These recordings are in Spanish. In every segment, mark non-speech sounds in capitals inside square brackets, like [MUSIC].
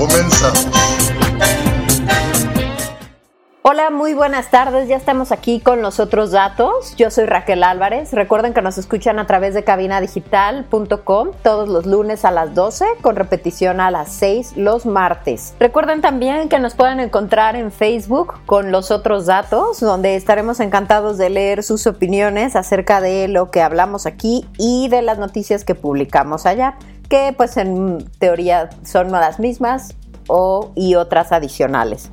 Comenzamos. Hola, muy buenas tardes. Ya estamos aquí con los otros datos. Yo soy Raquel Álvarez. Recuerden que nos escuchan a través de cabinadigital.com todos los lunes a las 12 con repetición a las 6 los martes. Recuerden también que nos pueden encontrar en Facebook con los otros datos, donde estaremos encantados de leer sus opiniones acerca de lo que hablamos aquí y de las noticias que publicamos allá, que pues en teoría son las mismas y otras adicionales.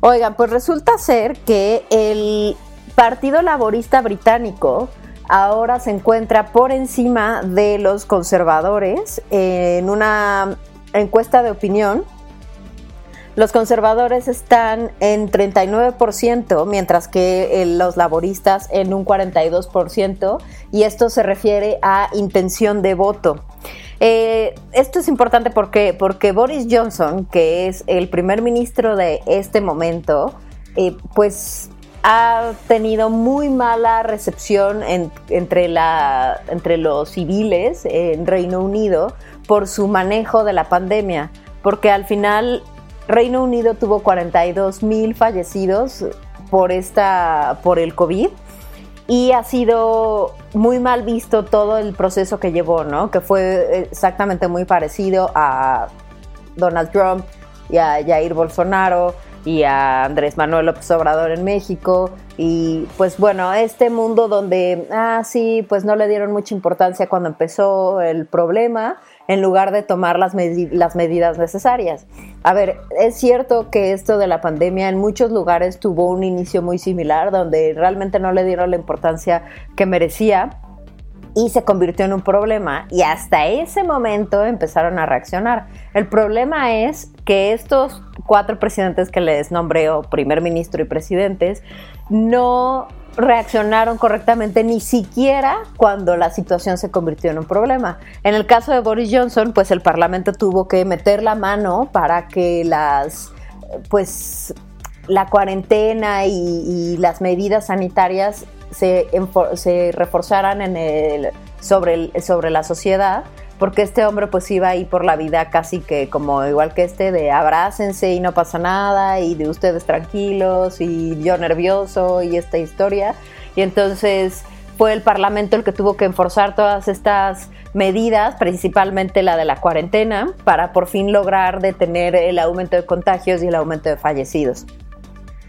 Oigan, pues resulta ser que el Partido Laborista Británico ahora se encuentra por encima de los conservadores en una encuesta de opinión. Los conservadores están en 39%, mientras que los laboristas en un 42%, y esto se refiere a intención de voto. Eh, esto es importante porque, porque Boris Johnson, que es el primer ministro de este momento, eh, pues ha tenido muy mala recepción entre, la, entre los civiles en Reino Unido por su manejo de la pandemia, porque al final Reino Unido tuvo 42 mil fallecidos por, esta, por el COVID y ha sido muy mal visto todo el proceso que llevó, ¿no? Que fue exactamente muy parecido a Donald Trump y a Jair Bolsonaro y a Andrés Manuel López Obrador en México y pues bueno, este mundo donde, ah, sí, pues no le dieron mucha importancia cuando empezó el problema en lugar de tomar las, medidas necesarias. A ver, es cierto que esto de la pandemia en muchos lugares tuvo un inicio muy similar, donde realmente no le dieron la importancia que merecía y se convirtió en un problema y hasta ese momento empezaron a reaccionar. El problema es que estos cuatro presidentes que les nombré, o primer ministro y presidentes, no reaccionaron correctamente ni siquiera cuando la situación se convirtió en un problema. En el caso de Boris Johnson, pues el Parlamento tuvo que meter la mano para que las, pues, la cuarentena y, las medidas sanitarias se, se reforzaran en el, sobre, el, sobre la sociedad porque este hombre pues iba ahí por la vida casi que como igual que este de abrácense y no pasa nada y de ustedes tranquilos y yo nervioso y esta historia y entonces fue el Parlamento el que tuvo que enforzar todas estas medidas, principalmente la de la cuarentena, para por fin lograr detener el aumento de contagios y el aumento de fallecidos.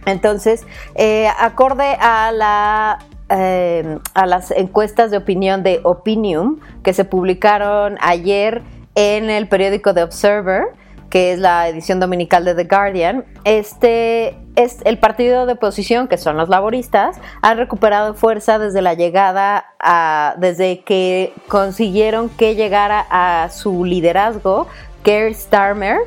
Entonces, eh, acorde a la eh, a las encuestas de opinión de Opinium que se publicaron ayer en el periódico The Observer, que es la edición dominical de The Guardian, este es el partido de oposición, que son los laboristas, han recuperado fuerza desde la llegada a, desde que consiguieron que llegara a su liderazgo Keir Starmer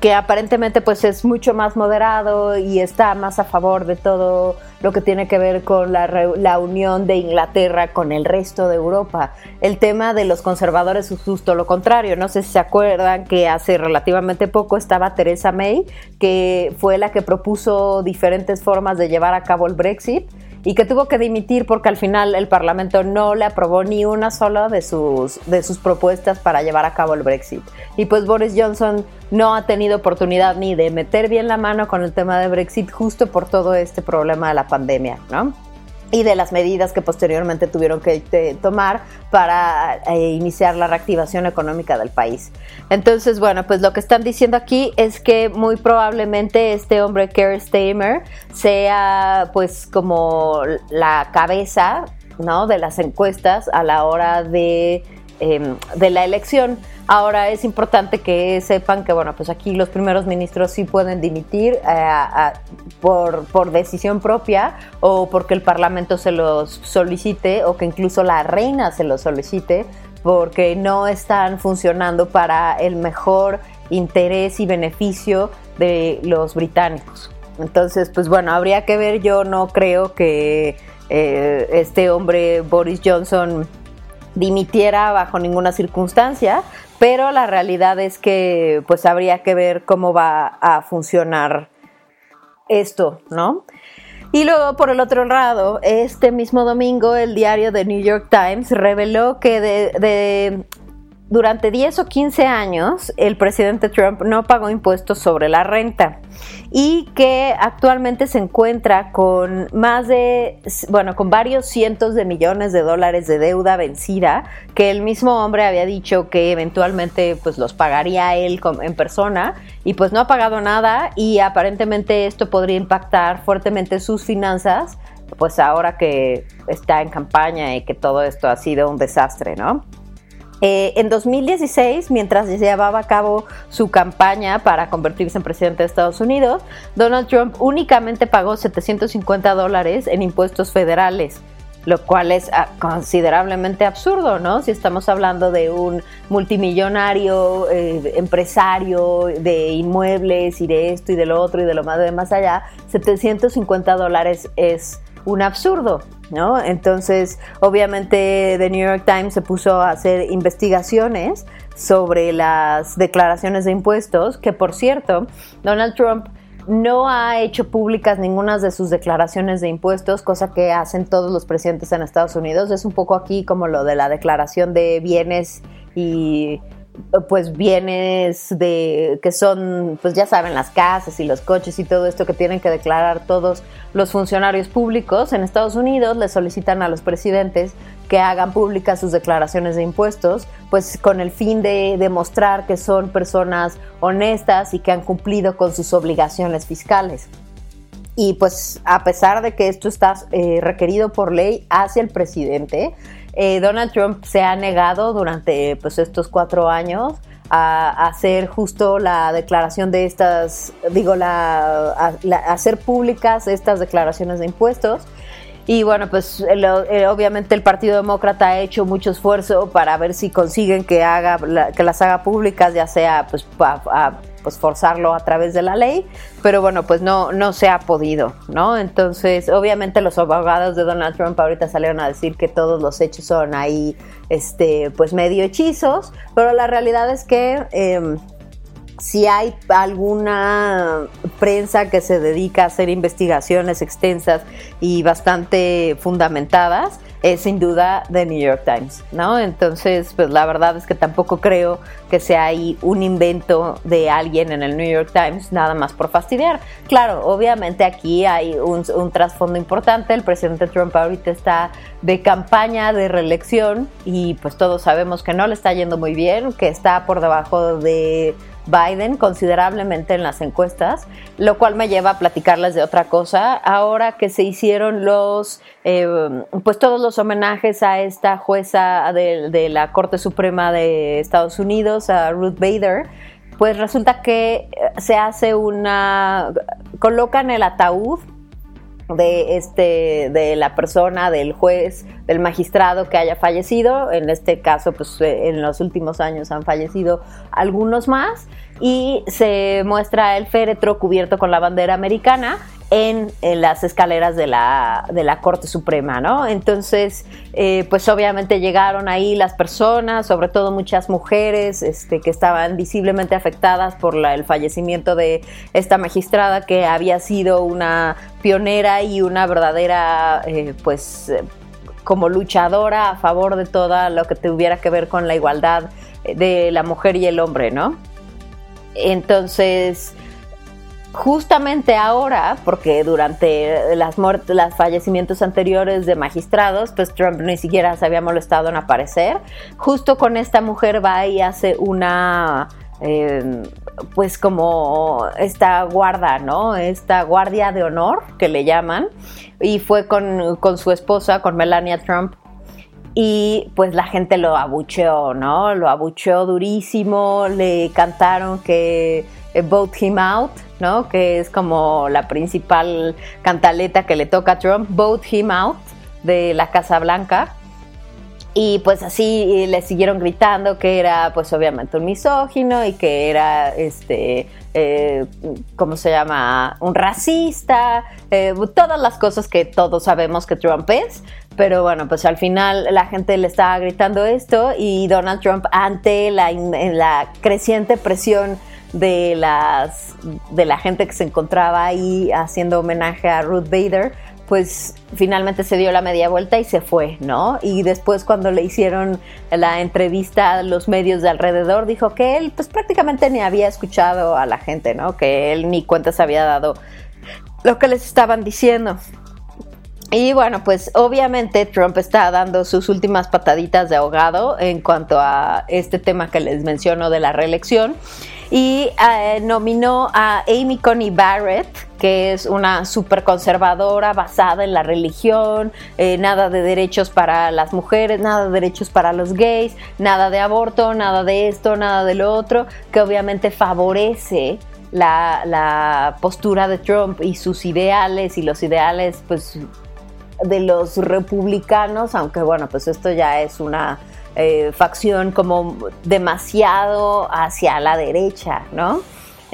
que aparentemente pues es mucho más moderado y está más a favor de todo lo que tiene que ver con la, la, unión de Inglaterra con el resto de Europa. El tema de los conservadores es justo lo contrario. No sé si se acuerdan que hace relativamente poco estaba Theresa May, que fue la que propuso diferentes formas de llevar a cabo el Brexit y que tuvo que dimitir porque al final el Parlamento no le aprobó ni una sola de sus, de sus propuestas para llevar a cabo el Brexit. Y pues Boris Johnson no ha tenido oportunidad ni de meter bien la mano con el tema de Brexit justo por todo este problema de la pandemia, ¿no? Y de las medidas que posteriormente tuvieron que eh, tomar para eh, iniciar la reactivación económica del país. Entonces, bueno, pues lo que están diciendo aquí es que muy probablemente este hombre, Keir Stamer, sea pues como la cabeza ¿no? de las encuestas a la hora de, em, de la elección. Ahora es importante que sepan que, bueno, pues aquí los primeros ministros sí pueden dimitir eh, por, por, decisión propia o porque el Parlamento se los solicite o que incluso la reina se los solicite porque no están funcionando para el mejor interés y beneficio de los británicos. Entonces, pues bueno, habría que ver, yo no creo que eh, este hombre Boris Johnson dimitiera bajo ninguna circunstancia, pero la realidad es que pues habría que ver cómo va a funcionar esto, ¿no? Y luego, por el otro lado, este mismo domingo, el diario The New York Times reveló que de, durante 10 o 15 años el presidente Trump no pagó impuestos sobre la renta y que actualmente se encuentra con más de, bueno, con varios cientos de millones de dólares de deuda vencida, que el mismo hombre había dicho que eventualmente pues los pagaría él en persona y pues no ha pagado nada y aparentemente esto podría impactar fuertemente sus finanzas, pues ahora que está en campaña y que todo esto ha sido un desastre, ¿no? Eh, en 2016, mientras llevaba a cabo su campaña para convertirse en presidente de Estados Unidos, Donald Trump únicamente pagó 750 dólares en impuestos federales lo cual es ah, considerablemente absurdo, ¿no? Si estamos hablando de un multimillonario eh, empresario de inmuebles y de esto y de lo otro y de lo más de más allá, 750 dólares es un absurdo, ¿no? Entonces, obviamente, The New York Times se puso a hacer investigaciones sobre las declaraciones de impuestos, que por cierto, Donald Trump no ha hecho públicas ninguna de sus declaraciones de impuestos, cosa que hacen todos los presidentes en Estados Unidos. Es un poco aquí como lo de la declaración de bienes y pues bienes de que son pues ya saben las casas y los coches y todo esto que tienen que declarar todos los funcionarios públicos en Estados Unidos le solicitan a los presidentes que hagan públicas sus declaraciones de impuestos pues con el fin de demostrar que son personas honestas y que han cumplido con sus obligaciones fiscales. Y pues a pesar de que esto está eh, requerido por ley hacia el presidente eh, Donald Trump se ha negado durante pues, estos cuatro años a, hacer justo la declaración de estas, digo, la, hacer públicas estas declaraciones de impuestos. Y bueno, pues eh, obviamente el Partido Demócrata ha hecho mucho esfuerzo para ver si consiguen que haga que las haga públicas, ya sea pues a, pues forzarlo a través de la ley, pero bueno, pues no, no se ha podido, ¿no? Entonces, obviamente los abogados de Donald Trump ahorita salieron a decir que todos los hechos son ahí, este, pues medio hechizos, pero la realidad es que... Em, si hay alguna prensa que se dedica a hacer investigaciones extensas y bastante fundamentadas, es sin duda The New York Times, ¿no? Entonces, pues la verdad es que tampoco creo que sea ahí un invento de alguien en el New York Times, nada más por fastidiar. Claro, obviamente aquí hay un, un trasfondo importante, el presidente Trump ahorita está de campaña de reelección y pues todos sabemos que no le está yendo muy bien, que está por debajo de Biden considerablemente en las encuestas, lo cual me lleva a platicarles de otra cosa. Ahora que se hicieron los, eh, pues todos los homenajes a esta jueza de, de, la Corte Suprema de Estados Unidos, a Ruth Bader, pues resulta que se hace una, colocan el ataúd de este de la persona del juez del magistrado que haya fallecido. En este caso pues eh, en los últimos años han fallecido algunos más. Y se muestra el féretro cubierto con la bandera americana en, las escaleras de la, de la, Corte Suprema, ¿no? Entonces, eh, pues obviamente llegaron ahí las personas, sobre todo muchas mujeres este, que estaban visiblemente afectadas por el fallecimiento de esta magistrada que había sido una pionera y una verdadera, eh, pues, como luchadora a favor de todo lo que tuviera que ver con la igualdad de la mujer y el hombre, ¿no? Entonces, justamente ahora, porque durante las muertes, los fallecimientos anteriores de magistrados, pues Trump ni siquiera se había molestado en aparecer. Justo con esta mujer va y hace una, em, pues como esta guarda, ¿no? Esta guardia de honor que le llaman. Y fue con, con su esposa, con Melania Trump, y pues la gente lo abucheó, ¿no? Lo abucheó durísimo, le cantaron que eh, Vote Him Out, ¿no? Que es como la principal cantaleta que le toca a Trump, Vote Him Out de la Casa Blanca. y pues así le siguieron gritando que era pues obviamente un misógino y que era este eh, ¿cómo se llama? un racista, eh, todas las cosas que todos sabemos que Trump es, pero bueno, pues al final la gente le estaba gritando esto y Donald Trump ante la, la creciente presión de las de la gente que se encontraba ahí haciendo homenaje a Ruth Bader, pues finalmente se dio la media vuelta y se fue, ¿no? Y después cuando le hicieron la entrevista a los medios de alrededor, dijo que él pues prácticamente ni había escuchado a la gente, ¿no? Que él ni cuenta se había dado lo que les estaban diciendo. Y bueno, pues obviamente Trump está dando sus últimas pataditas de ahogado en cuanto a este tema que les menciono de la reelección y eh, nominó a Amy Coney Barrett, que es una súper conservadora basada en la religión, eh, nada de derechos para las mujeres, nada de derechos para los gays, nada de aborto, nada de esto, nada de lo otro, que obviamente favorece la, la postura de Trump y sus ideales y los ideales pues de los republicanos, aunque bueno, pues esto ya es una eh, facción como demasiado hacia la derecha, ¿no?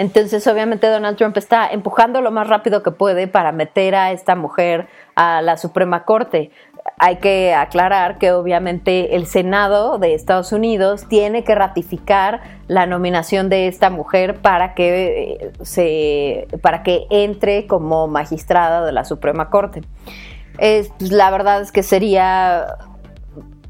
Entonces, obviamente, Donald Trump está empujando lo más rápido que puede para meter a esta mujer a la Suprema Corte. Hay que aclarar que obviamente el Senado de Estados Unidos tiene que ratificar la nominación de esta mujer para que eh, se para que entre como magistrada de la Suprema Corte. Es, pues, la verdad es que sería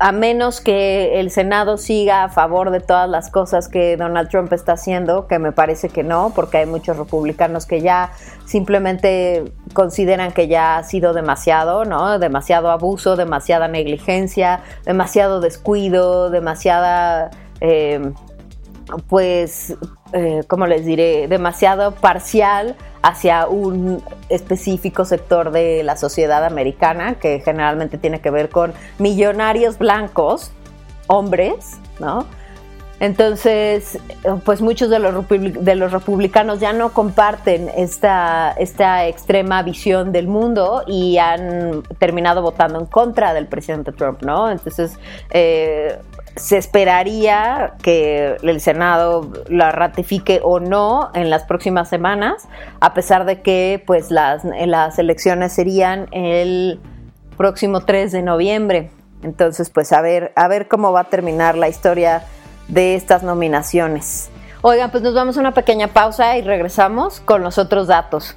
a menos que el Senado siga a favor de todas las cosas que Donald Trump está haciendo, que me parece que no, porque hay muchos republicanos que ya simplemente consideran que ya ha sido demasiado, ¿no? Demasiado abuso, demasiada negligencia, demasiado descuido, demasiada, eh, pues, eh, ¿cómo les diré? Demasiado parcial hacia un específico sector de la sociedad americana que generalmente tiene que ver con millonarios blancos, hombres, ¿no? Entonces, pues muchos de los, de los republicanos ya no comparten esta, esta extrema visión del mundo y han terminado votando en contra del presidente Trump, ¿no? Entonces, eh, se esperaría que el Senado la ratifique o no en las próximas semanas, a pesar de que pues las, las elecciones serían el próximo 3 de noviembre. Entonces, pues a ver, a ver cómo va a terminar la historia de estas nominaciones. Oigan, pues nos vamos a una pequeña pausa y regresamos con los otros datos.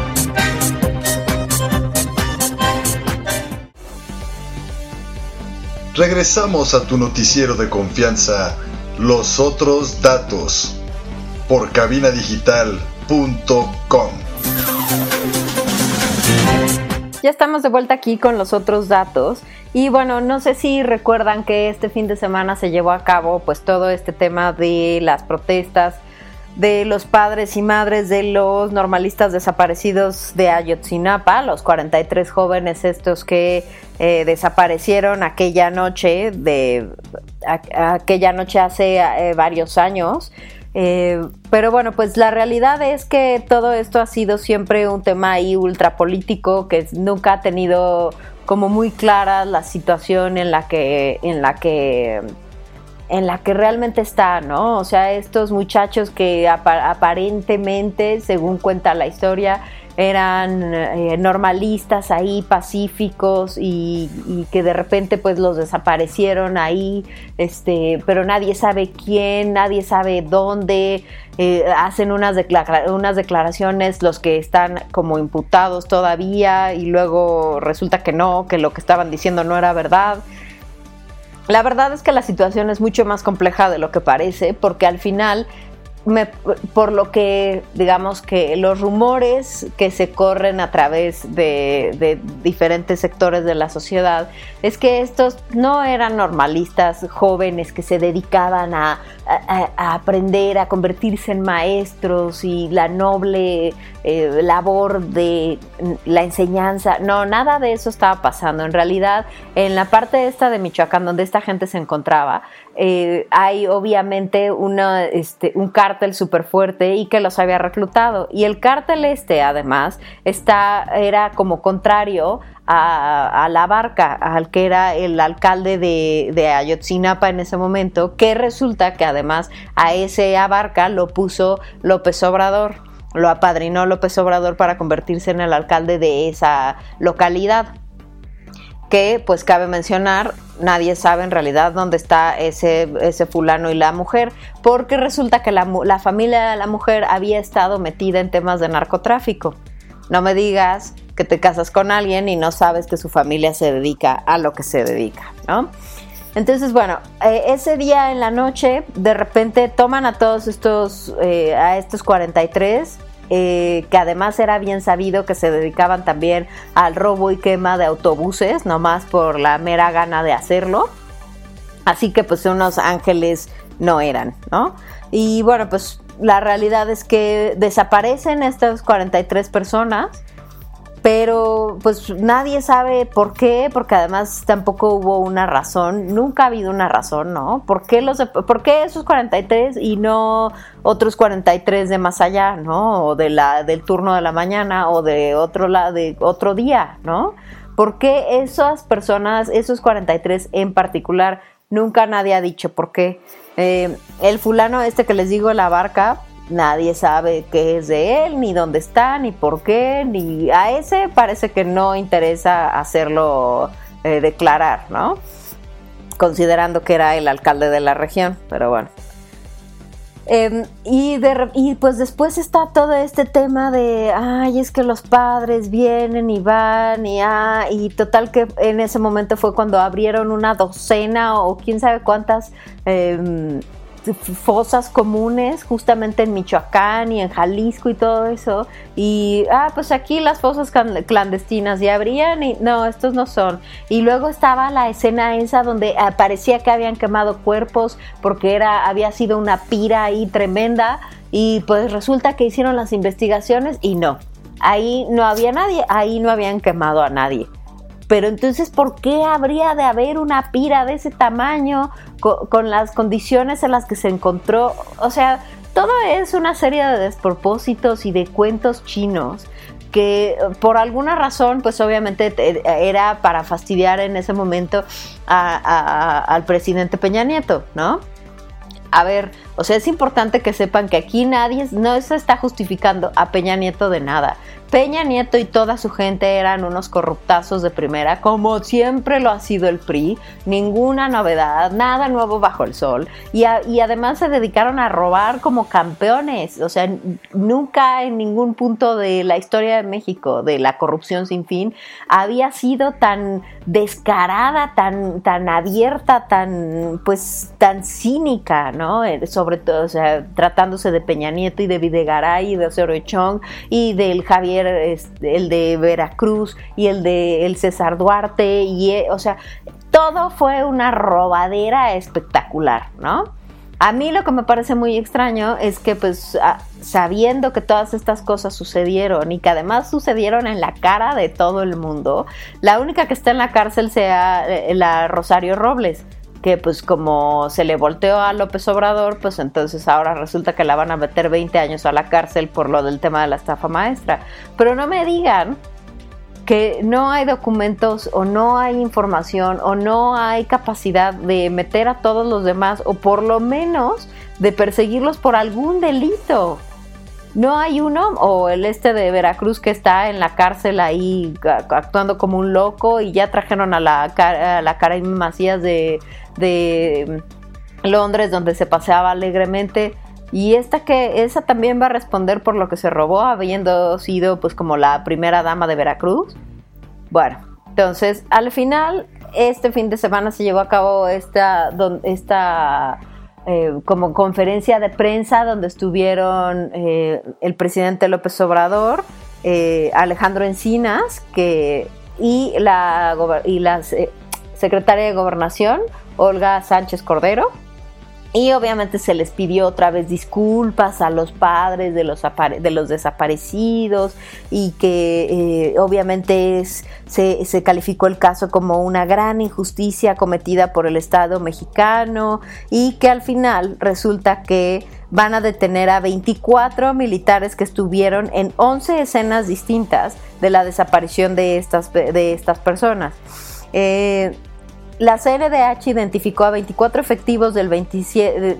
Regresamos a tu noticiero de confianza, Los Otros Datos, por cabinadigital.com. Ya estamos de vuelta aquí con los otros datos. Y bueno, no sé si recuerdan que este fin de semana se llevó a cabo pues todo este tema de las protestas de los padres y madres de los normalistas desaparecidos de Ayotzinapa, los 43 jóvenes estos que eh, desaparecieron aquella noche de aquella noche hace eh, varios años. Eh, pero bueno, pues la realidad es que todo esto ha sido siempre un tema ahí ultra político que nunca ha tenido como muy clara la situación en la que en la que en la que realmente está, ¿no? O sea, estos muchachos que aparentemente, según cuenta la historia, eran eh, normalistas ahí, pacíficos y, que de repente pues los desaparecieron ahí, este, pero nadie sabe quién, nadie sabe dónde, eh, hacen unas, unas declaraciones los que están como imputados todavía y luego resulta que no, que lo que estaban diciendo no era verdad. La verdad es que la situación es mucho más compleja de lo que parece, porque al final por lo que, digamos que los rumores que se corren a través de, diferentes sectores de la sociedad es que estos no eran normalistas jóvenes que se dedicaban a, aprender, a convertirse en maestros y la noble eh, labor de la enseñanza. No, nada de eso estaba pasando. En realidad, en la parte esta de Michoacán, donde esta gente se encontraba, eh, hay obviamente este, un cártel súper fuerte y que los había reclutado. Y el cártel este, además, está, era como contrario a, la barca, al que era el alcalde de, de, Ayotzinapa en ese momento, que resulta que además a ese abarca lo puso López Obrador, lo apadrinó López Obrador para convertirse en el alcalde de esa localidad que pues cabe mencionar, nadie sabe en realidad dónde está ese, ese fulano y la mujer, porque resulta que la, la familia de la mujer había estado metida en temas de narcotráfico. No me digas que te casas con alguien y no sabes que su familia se dedica a lo que se dedica, ¿no? Entonces, bueno, eh, ese día en la noche, de repente toman a todos estos, eh, a estos 43 eh, que además era bien sabido que se dedicaban también al robo y quema de autobuses, nomás por la mera gana de hacerlo. Así que pues unos ángeles no eran, ¿no? Y bueno, pues la realidad es que desaparecen estas 43 personas pero pues nadie sabe por qué, porque además tampoco hubo una razón, nunca ha habido una razón, ¿no? ¿Por qué, los, por qué esos 43 y no otros 43 de más allá, ¿no? O de la, del turno de la mañana o de otro, la, de otro día, ¿no? ¿Por qué esas personas, esos 43 en particular, nunca nadie ha dicho por qué? Eh, el fulano este que les digo, la barca, nadie sabe qué es de él, ni dónde está, ni por qué, ni a ese parece que no interesa hacerlo eh, declarar, ¿no? Considerando que era el alcalde de la región, pero bueno. Em, y, y pues después está todo este tema de, ay, es que los padres vienen y van y, ah, y total que en ese momento fue cuando abrieron una docena o quién sabe cuántas em, fosas comunes justamente en Michoacán y en Jalisco y todo eso. Y, ah, pues aquí las fosas clandestinas ya abrían y no, estos no son. Y luego estaba la escena esa donde parecía que habían quemado cuerpos porque era, había sido una pira ahí tremenda y pues resulta que hicieron las investigaciones y no. Ahí no había nadie, ahí no habían quemado a nadie. Pero entonces, ¿por qué habría de haber una pira de ese tamaño con, las condiciones en las que se encontró? O sea, todo es una serie de despropósitos y de cuentos chinos que por alguna razón, pues obviamente era para fastidiar en ese momento al presidente Peña Nieto, ¿no? A ver, o sea, es importante que sepan que aquí nadie no se está justificando a Peña Nieto de nada. Peña Nieto y toda su gente eran unos corruptazos de primera, como siempre lo ha sido el PRI, ninguna novedad, nada nuevo bajo el sol, y, además se dedicaron a robar como campeones, o sea, nunca en ningún punto de la historia de México, de la corrupción sin fin, había sido tan descarada, tan, tan abierta, tan, pues, tan cínica, ¿no? Eh, todo, o sea, tratándose de Peña Nieto y de Videgaray y de Osorio Chong y del Javier el de Veracruz y el de el César Duarte, y, eh, o sea, todo fue una robadera espectacular, ¿no? A mí lo que me parece muy extraño es que pues sabiendo que todas estas cosas sucedieron y que además sucedieron en la cara de todo el mundo, la única que está en la cárcel sea eh, la Rosario Robles que pues como se le volteó a López Obrador, pues entonces ahora resulta que la van a meter 20 años a la cárcel por lo del tema de la estafa maestra. Pero no me digan que no hay documentos o no hay información o no hay capacidad de meter a todos los demás o por lo menos de perseguirlos por algún delito. No hay uno, o el este de Veracruz que está en la cárcel ahí actuando como un loco y ya trajeron a la, a la Karim Macías de, de Londres donde se paseaba alegremente. Y esta que, esa también va a responder por lo que se robó, habiendo sido pues como la primera dama de Veracruz. Bueno, entonces al final, este fin de semana se llevó a cabo esta, esta eh, como conferencia de prensa donde estuvieron eh, el presidente López Obrador, Alejandro Encinas que, y la, y la secretaria de Gobernación, Olga Sánchez Cordero y obviamente se les pidió otra vez disculpas a los padres de los, de los desaparecidos y que eh, obviamente se, se, calificó el caso como una gran injusticia cometida por el Estado mexicano y que al final resulta que van a detener a 24 militares que estuvieron en 11 escenas distintas de la desaparición de estas, de estas personas. Eh, la CNDH identificó a 24 efectivos del 27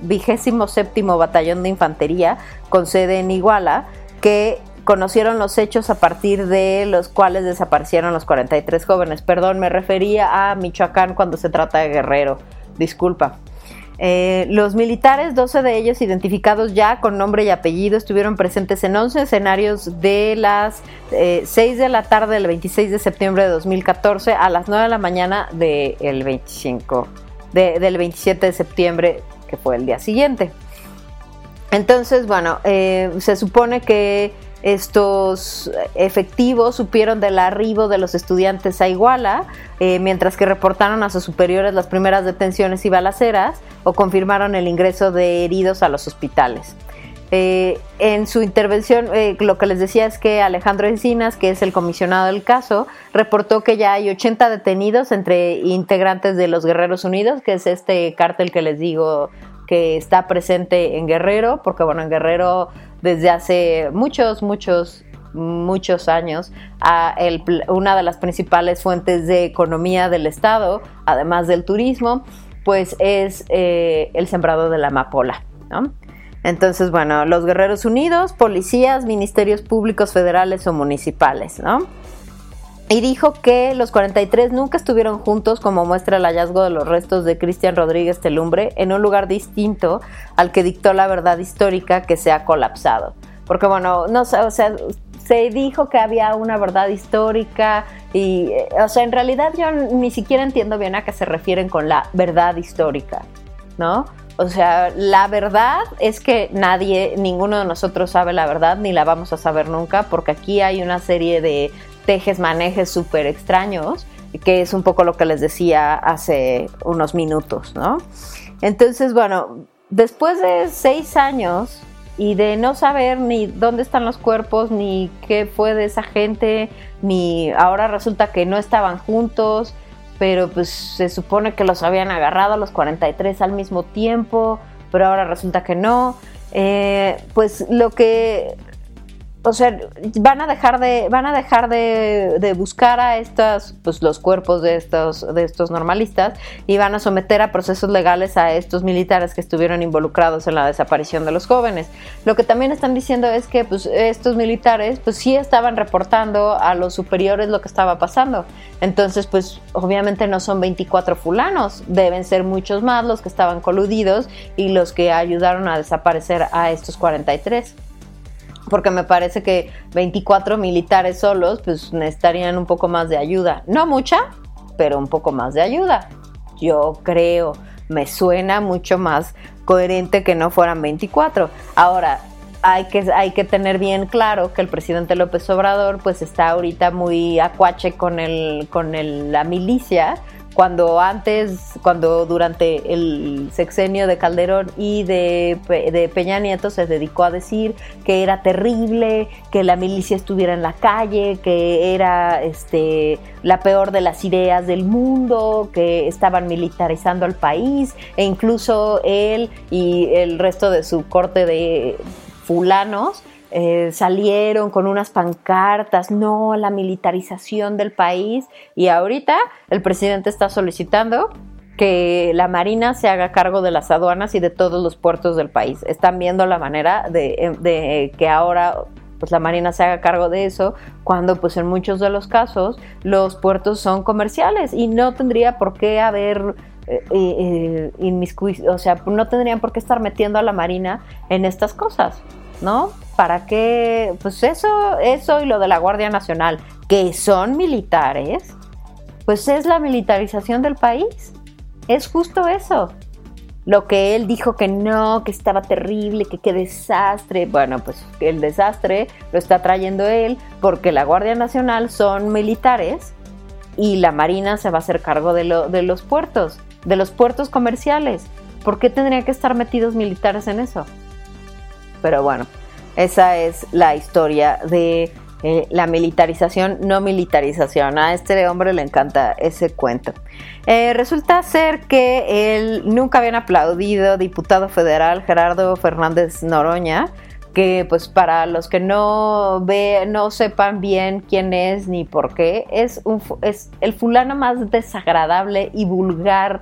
Batallón de Infantería con sede en Iguala que conocieron los hechos a partir de los cuales desaparecieron los 43 jóvenes. Perdón, me refería a Michoacán cuando se trata de Guerrero. Disculpa. Eh, los militares, 12 de ellos identificados ya con nombre y apellido, estuvieron presentes en 11 escenarios de las 6 eh, de la tarde del 26 de septiembre de 2014 a las 9 de la mañana del 25, del 27 de septiembre, que fue el día siguiente. Entonces, bueno, eh, se supone que estos efectivos supieron del arribo de los estudiantes a Iguala, eh, mientras que reportaron a sus superiores las primeras detenciones y balaceras o confirmaron el ingreso de heridos a los hospitales. Eh, en su intervención, eh, lo que les decía es que Alejandro Encinas, que es el comisionado del caso, reportó que ya hay 80 detenidos entre integrantes de los Guerreros Unidos, que es este cártel que les digo que está presente en Guerrero, porque bueno, en Guerrero desde hace muchos, muchos, muchos años una de las principales fuentes de economía del Estado, además del turismo, pues es eh, el sembrado de la amapola. Entonces, bueno, los Guerreros Unidos, policías, ministerios públicos federales o municipales, ¿no? Y dijo que los 43 nunca estuvieron juntos como muestra el hallazgo de los restos de Cristian Rodríguez Telumbre en un lugar distinto al que dictó la verdad histórica que se ha colapsado. Porque bueno, no o sea, se dijo que había una verdad histórica y, o sea, en realidad yo ni siquiera entiendo bien a qué se refieren con la verdad histórica, ¿no? O sea, la verdad es que nadie, ninguno de nosotros sabe la verdad ni la vamos a saber nunca porque aquí hay una serie de tejes manejes súper extraños, que es un poco lo que les decía hace unos minutos, ¿no? Entonces, bueno, después de seis años y de no saber ni dónde están los cuerpos, ni qué fue de esa gente, ni ahora resulta que no estaban juntos, pero pues se supone que los habían agarrado a los 43 al mismo tiempo, pero ahora resulta que no. Eh, pues lo que o sea, van a dejar de, van a dejar de, buscar a estas, pues los cuerpos de estos, de estos normalistas y van a someter a procesos legales a estos militares que estuvieron involucrados en la desaparición de los jóvenes. Lo que también están diciendo es que pues, estos militares, pues sí estaban reportando a los superiores lo que estaba pasando. Entonces, pues obviamente no son 24 fulanos, deben ser muchos más los que estaban coludidos y los que ayudaron a desaparecer a estos 43 porque me parece que 24 militares solos pues necesitarían un poco más de ayuda. No mucha, pero un poco más de ayuda. Yo creo, me suena mucho más coherente que no fueran 24. Ahora, hay que, hay que tener bien claro que el presidente López Obrador pues está ahorita muy acuache con, el, con el, la milicia, cuando antes, cuando durante el sexenio de Calderón y de, Peña Nieto se dedicó a decir que era terrible, que la milicia estuviera en la calle, que era este, la peor de las ideas del mundo, que estaban militarizando al país, e incluso él y el resto de su corte de fulanos eh, salieron con unas pancartas, no, la militarización del país, y ahorita el presidente está solicitando que la Marina se haga cargo de las aduanas y de todos los puertos del país. Están viendo la manera de, que ahora pues la Marina se haga cargo de eso, cuando pues en muchos de los casos los puertos son comerciales y no tendría por qué haber eh, eh o sea, no tendrían por qué estar metiendo a la Marina en estas cosas, ¿no? ¿Para qué? Pues eso, eso y lo de la Guardia Nacional, que son militares, pues es la militarización del país. Es justo eso. lo que él dijo que no, que estaba terrible, que qué desastre. Bueno, pues el desastre lo está trayendo él porque la Guardia Nacional son militares y la Marina se va a hacer cargo de, los puertos, de los puertos comerciales. ¿Por qué tendrían que estar metidos militares en eso? Pero bueno, esa es la historia de eh, la militarización, no militarización. A este hombre le encanta ese cuento. Eh, resulta ser que él nunca habían aplaudido diputado federal Gerardo Fernández Noroña, que pues para los que no ve, no sepan bien quién es ni por qué, es, un, es el fulano más desagradable y vulgar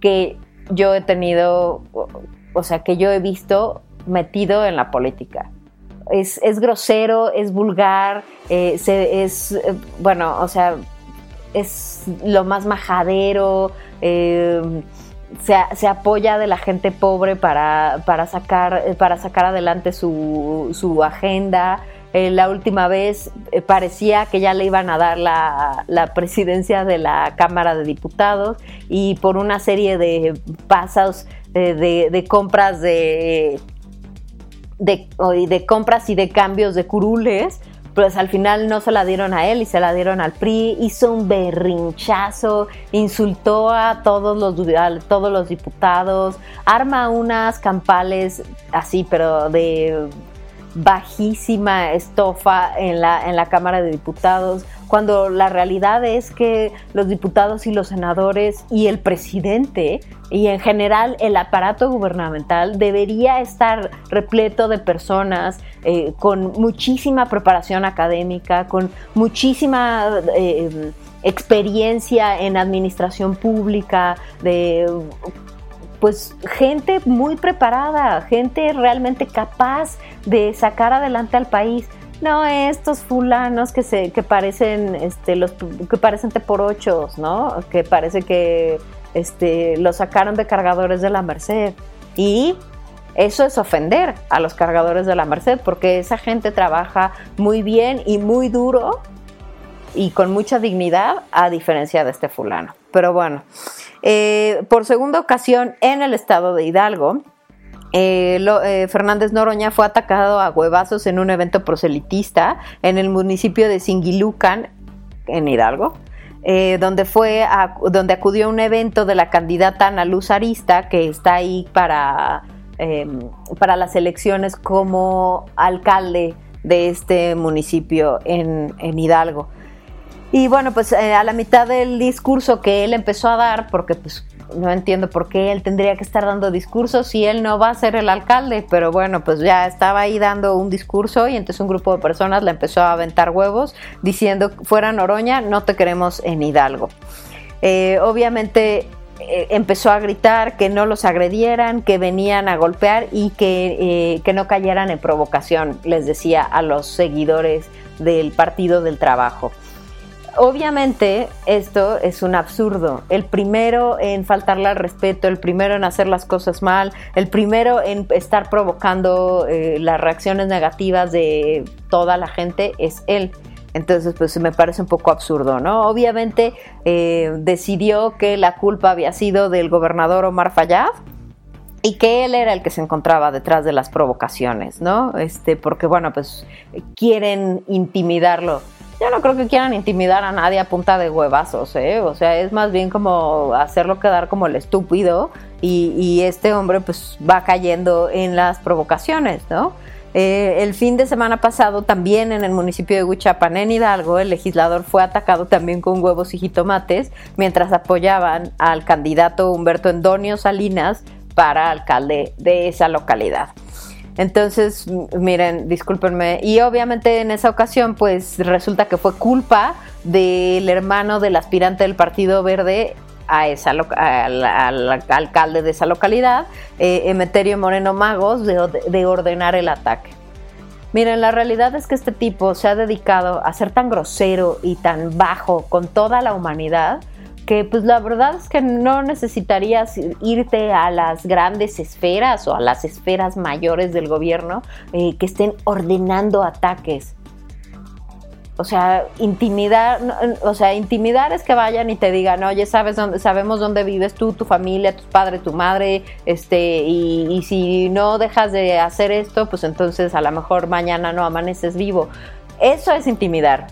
que yo he tenido, o sea, que yo he visto metido en la política es, grosero, es vulgar, eh, es, eh, bueno, o sea, es lo más majadero, eh, se, apoya de la gente pobre para, sacar, para sacar adelante su, agenda. la última vez parecía que ya le iban a dar la, presidencia de la Cámara de Diputados y por una serie de pasos de compras de de, de compras y de cambios de curules, pues al final no se la dieron a él y se la dieron al PRI, hizo un berrinchazo, insultó a todos los, a todos los diputados, arma unas campales así, pero de bajísima estofa en la, en la Cámara de Diputados, cuando la realidad es que los diputados y los senadores y el presidente y en general el aparato gubernamental debería estar repleto de personas eh, con muchísima preparación académica, con muchísima eh, experiencia en administración pública, de pues gente muy preparada, gente realmente capaz de sacar adelante al país. No estos fulanos que se que parecen este los que parecen teporochos, ¿no? Que parece que este los sacaron de cargadores de la Merced. Y eso es ofender a los cargadores de la Merced porque esa gente trabaja muy bien y muy duro y con mucha dignidad a diferencia de este fulano. Pero bueno, eh, por segunda ocasión en el estado de Hidalgo, eh, eh, Fernández Noroña fue atacado a huevazos en un evento proselitista en el municipio de Singilucan, en Hidalgo. donde fue donde acudió a un evento de la candidata Ana que está ahí para, em, para las elecciones como alcalde de este municipio en, en Hidalgo. Y bueno, pues eh, a la mitad del discurso que él empezó a dar, porque pues no entiendo por qué él tendría que estar dando discursos si él no va a ser el alcalde, pero bueno, pues ya estaba ahí dando un discurso y entonces un grupo de personas le empezó a aventar huevos diciendo, fuera Noroña, no te queremos en Hidalgo. Eh, obviamente eh, empezó a gritar que no los agredieran, que venían a golpear y que, que no cayeran en provocación, les decía a los seguidores del Partido del Trabajo obviamente esto es un absurdo. El primero en faltarle al respeto, el primero en hacer las cosas mal, el primero en estar provocando eh, las reacciones negativas de toda la gente es él. Entonces, pues me parece un poco absurdo, ¿no? Obviamente eh, decidió que la culpa había sido del gobernador Omar Fayad y que él era el que se encontraba detrás de las provocaciones, ¿no? Este, porque bueno, pues quieren intimidarlo yo no creo que quieran intimidar a nadie a punta de huevazos, ¿eh? O sea, es más bien como hacerlo quedar como el estúpido y, este hombre pues va cayendo en las provocaciones, ¿no? Eh, el fin de semana pasado también en el municipio de Huichapan, en Hidalgo, el legislador fue atacado también con huevos y jitomates mientras apoyaban al candidato Humberto Endonio Salinas para alcalde de esa localidad. Entonces, miren, discúlpenme. Y obviamente en esa ocasión, pues resulta que fue culpa del hermano del aspirante del Partido Verde a esa al, alcalde de esa localidad, eh, Emeterio Moreno Magos, de ordenar el ataque. Miren, la realidad es que este tipo se ha dedicado a ser tan grosero y tan bajo con toda la humanidad que pues la verdad es que no necesitarías irte a las grandes esferas o a las esferas mayores del gobierno eh, que estén ordenando ataques. o sea, intimidar, o sea, intimidar es que vayan y te digan, oye, sabes dónde, sabemos dónde vives tú, tu familia, tu padre, tu madre, este, y, y si no dejas de hacer esto, pues entonces a lo mejor mañana no amaneces vivo. Eso es intimidar.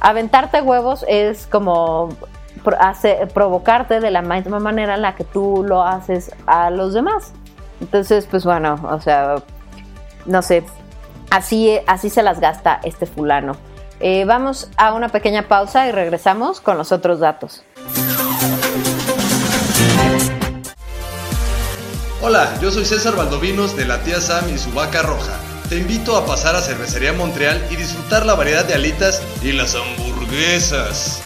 Aventarte huevos es como provocarte de la misma manera en la que tú lo haces a los demás. Entonces, pues bueno, o sea, no sé, así, así se las gasta este fulano. Eh, vamos a una pequeña pausa y regresamos con los otros datos. Hola, yo soy César Valdovinos de la tía Sam y su vaca roja. Te invito a pasar a Cervecería Montreal y disfrutar la variedad de alitas y las hamburguesas.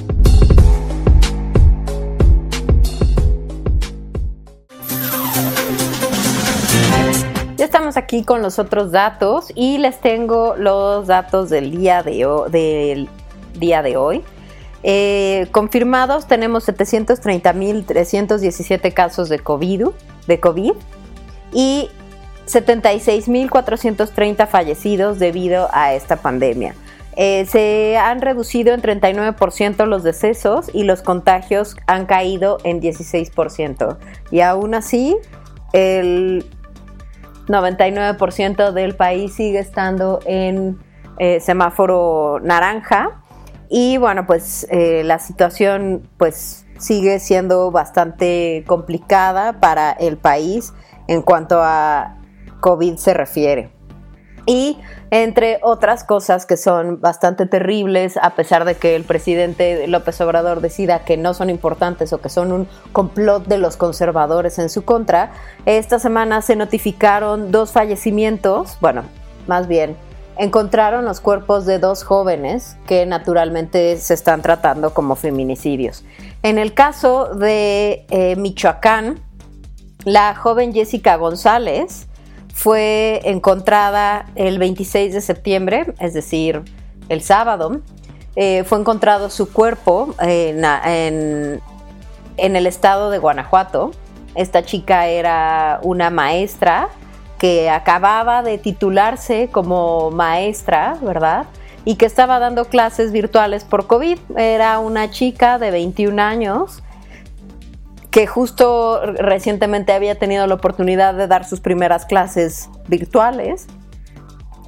Ya estamos aquí con los otros datos y les tengo los datos del día de, hoy. Eh, confirmados tenemos 730.317 casos de COVID, de COVID y 76.430 fallecidos debido a esta pandemia. Eh, se han reducido en 39% los decesos y los contagios han caído en 16%. Y aún así, el 99% del país sigue estando en eh, semáforo naranja. Y bueno, pues eh, la situación pues sigue siendo bastante complicada para el país en cuanto a COVID se refiere. Y entre otras cosas que son bastante terribles, a pesar de que el presidente López Obrador decida que no son importantes o que son un complot de los conservadores en su contra, esta semana se notificaron dos fallecimientos, bueno, más bien, encontraron los cuerpos de dos jóvenes que naturalmente se están tratando como feminicidios. En el caso de eh, Michoacán, la joven Jessica González fue encontrada el 26 de septiembre, es decir, el sábado. Eh, fue encontrado su cuerpo en, en el estado de Guanajuato. Esta chica era una maestra que acababa de titularse como maestra, ¿verdad? Y que estaba dando clases virtuales por COVID. Era una chica de 21 años que justo recientemente había tenido la oportunidad de dar sus primeras clases virtuales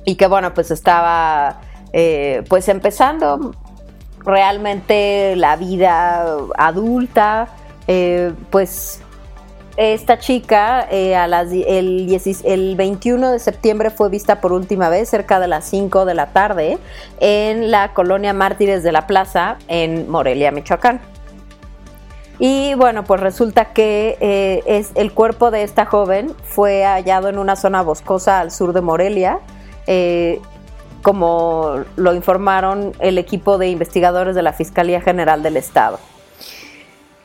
y que bueno, pues estaba eh, pues empezando realmente la vida adulta, eh, pues esta chica eh, a las, el, el, 21 de septiembre fue vista por última vez cerca de las 5 de la tarde en la colonia Mártires de la Plaza en Morelia, Michoacán. Y bueno, pues resulta que eh, es el cuerpo de esta joven fue hallado en una zona boscosa al sur de Morelia, eh, como lo informaron el equipo de investigadores de la Fiscalía General del Estado.